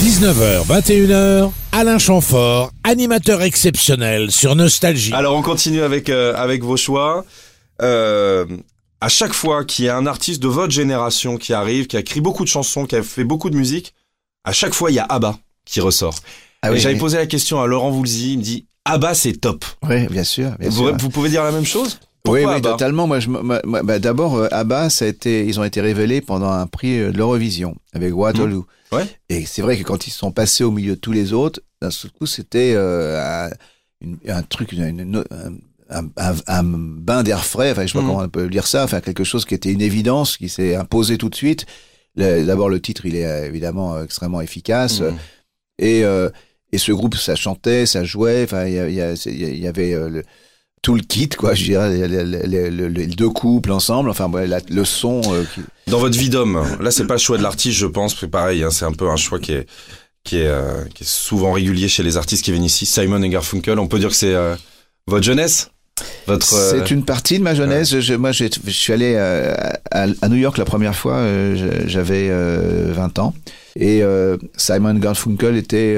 19h, 21h, Alain Chamfort, animateur exceptionnel sur Nostalgie. Alors on continue avec euh, avec vos choix. Euh, à chaque fois qu'il y a un artiste de votre génération qui arrive, qui a écrit beaucoup de chansons, qui a fait beaucoup de musique, à chaque fois il y a ABBA qui ressort. Ah oui, j'avais oui. posé la question à Laurent Voulzy, il me dit ABBA c'est top. Oui, bien sûr. bien Vous, sûr. vous pouvez dire la même chose? Pourquoi oui, ABBA totalement. Moi, moi, bah, d'abord, euh, ABBA, ça a été, ils ont été révélés pendant un prix euh, de l'Eurovision avec Waterloo. Mmh. Ouais. Et c'est vrai que quand ils sont passés au milieu de tous les autres, d'un seul coup, c'était euh, un, truc, une- une- un, un- un bain d'air frais. Enfin, je sais pas Mhm. comment on peut dire ça. Enfin, quelque chose qui était une évidence, qui s'est imposé tout de suite. D'abord, le titre, il est euh, évidemment euh, extrêmement efficace. Mhm. Et, euh, et ce groupe, ça chantait, ça jouait. Enfin, il y, y, il y avait euh, le- tout le kit, quoi. Je dirais les, les- les- les- les deux couples ensemble. Enfin, ouais, la- le son. euh, qui- Dans votre vie d'homme, là c'est pas le choix de l'artiste, je pense, c'est pareil, hein, c'est un peu un choix qui est qui est, euh, qui est souvent régulier chez les artistes qui viennent ici. Simon et Garfunkel, on peut dire que c'est euh, votre jeunesse, votre. C'est une partie de ma jeunesse. Je, moi, je suis allé à, à New York la première fois. J'avais euh, 20 ans. Et Simon Garfunkel était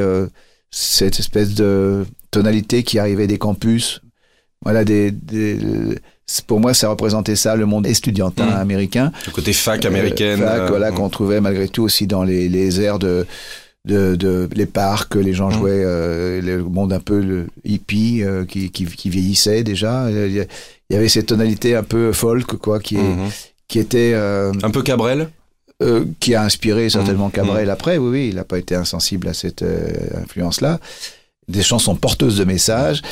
cette espèce de tonalité qui arrivait des campus. Voilà, des, des- pour moi, ça représentait ça, le monde estudiantin Mm. américain. le côté fac américaine. Euh, fac, euh, voilà, qu'on trouvait malgré tout aussi dans les, les airs de, de, de les parcs, les gens Mm. jouaient, euh, le monde un peu le hippie euh, qui, qui, qui vieillissait déjà. Il y avait cette tonalité un peu folk, quoi, qui, est- mhm. qui était, euh, Un peu Cabrel. euh, qui a inspiré certainement Mm. Cabrel après. Oui, oui, il n'a pas été insensible à cette euh, influence-là. Des chansons porteuses de messages,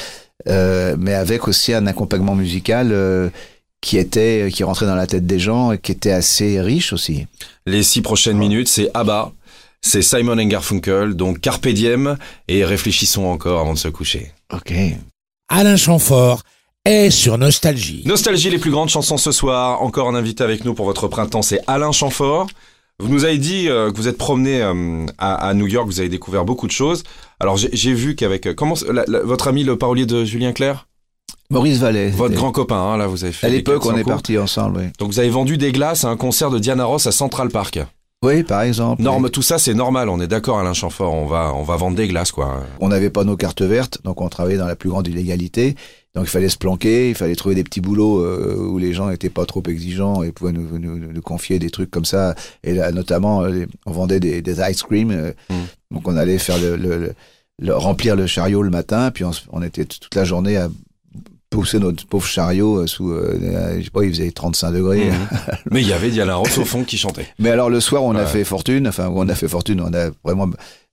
mais avec aussi un accompagnement musical euh, qui était, qui rentrait dans la tête des gens et qui était assez riche aussi. Les six prochaines minutes, c'est ABBA, c'est Simon and Garfunkel, donc Carpe Diem, et réfléchissons encore avant de se coucher. Ok. Alain Chamfort est sur Nostalgie. Nostalgie, les plus grandes chansons ce soir. Encore un invité avec nous pour votre printemps, c'est Alain Chamfort. Vous nous avez dit euh, que vous êtes promené euh, à, à New York, vous avez découvert beaucoup de choses. Alors j'ai vu qu'avec euh, comment la- la- votre ami le parolier de Julien Clerc, Maurice Vallet. votre grand copain, hein, là vous avez fait. À l'époque, on 400 est partis ensemble, oui. Donc vous avez vendu des glaces à un concert de Diana Ross à Central Park. Oui, par exemple. Norme, tout ça c'est normal. On est d'accord, Alain Chamfort. On va on va vendre des glaces quoi. On n'avait pas nos cartes vertes, donc on travaillait dans la plus grande illégalité. Donc il fallait se planquer, il fallait trouver des petits boulots euh, où les gens n'étaient pas trop exigeants et pouvaient nous, nous, nous confier des trucs comme ça. Et là, notamment, euh, on vendait des, des ice cream. euh, Mm. Donc on allait faire le, le- le- le- remplir le chariot le matin, puis on était toute la journée à pousser notre pauvre chariot euh, sous, euh, je sais pas, il faisait 35 degrés. Mhm. Mais il y avait Diana Ross au fond qui chantait. Mais alors le soir, on a fait fortune. Enfin, on a fait fortune. On a vraiment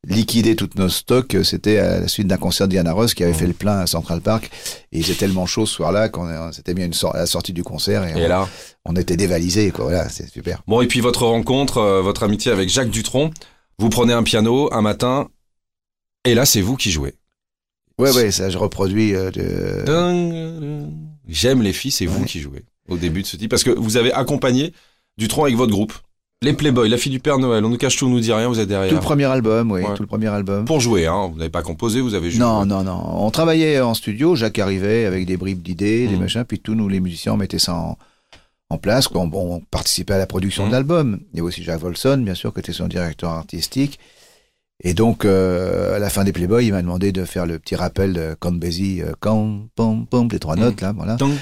liquidé tous nos stocks. C'était à la suite d'un concert de Diana Ross qui avait Mhm. fait le plein à Central Park. Et il faisait tellement chaud ce soir-là qu'on on s'était mis à, une à la sortie du concert et, Et on, là. on était dévalisés. Quoi. Voilà, c'est super. Bon, et puis votre rencontre, euh, votre amitié avec Jacques Dutronc. Vous prenez un piano un matin, et là, c'est vous qui jouez. Ouais, ouais, ça je reproduis. euh, de... J'aime les filles, c'est vous qui jouez au début de ce titre. Parce que vous avez accompagné Dutronc avec votre groupe. Les Playboys, la fille du Père Noël, on nous cache tout, on nous dit rien, vous êtes derrière. Tout le premier album, oui, Ouais. tout le premier album. Pour jouer, hein. Vous n'avez pas composé, vous avez juste. Non, non, non. On travaillait en studio. Jacques arrivait avec des bribes d'idées, des Mhm. machins, puis tous nous, les musiciens, on mettait ça en, en place. quoi. On, participait à la production Mhm. de l'album. Il y avait aussi Jacques Volson, bien sûr, qui était son directeur artistique. Et donc, euh, à la fin des Playboys, il m'a demandé de faire le petit rappel de Count Basie, euh, Count, pom, pom, les trois Mhm. notes, là, voilà. Ting,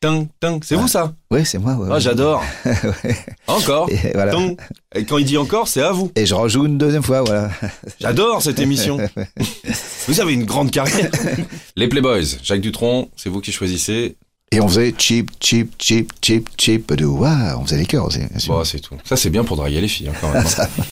ting, ting. C'est vous ça Oui, c'est moi. ouais, Ah, ouais. j'adore. Ouais. Encore. Et, voilà. Ting. Et quand il dit encore, c'est à vous. Et je rejoue une deuxième fois, voilà. J'adore cette émission. vous avez une grande carrière. Les Playboys, Jacques Dutronc, c'est vous qui choisissez. Et on faisait cheap, cheap, cheap, cheap, cheap, de waouh, on faisait les chœurs aussi. Bon, c'est tout. Ça, c'est bien pour draguer les filles, hein, quand même.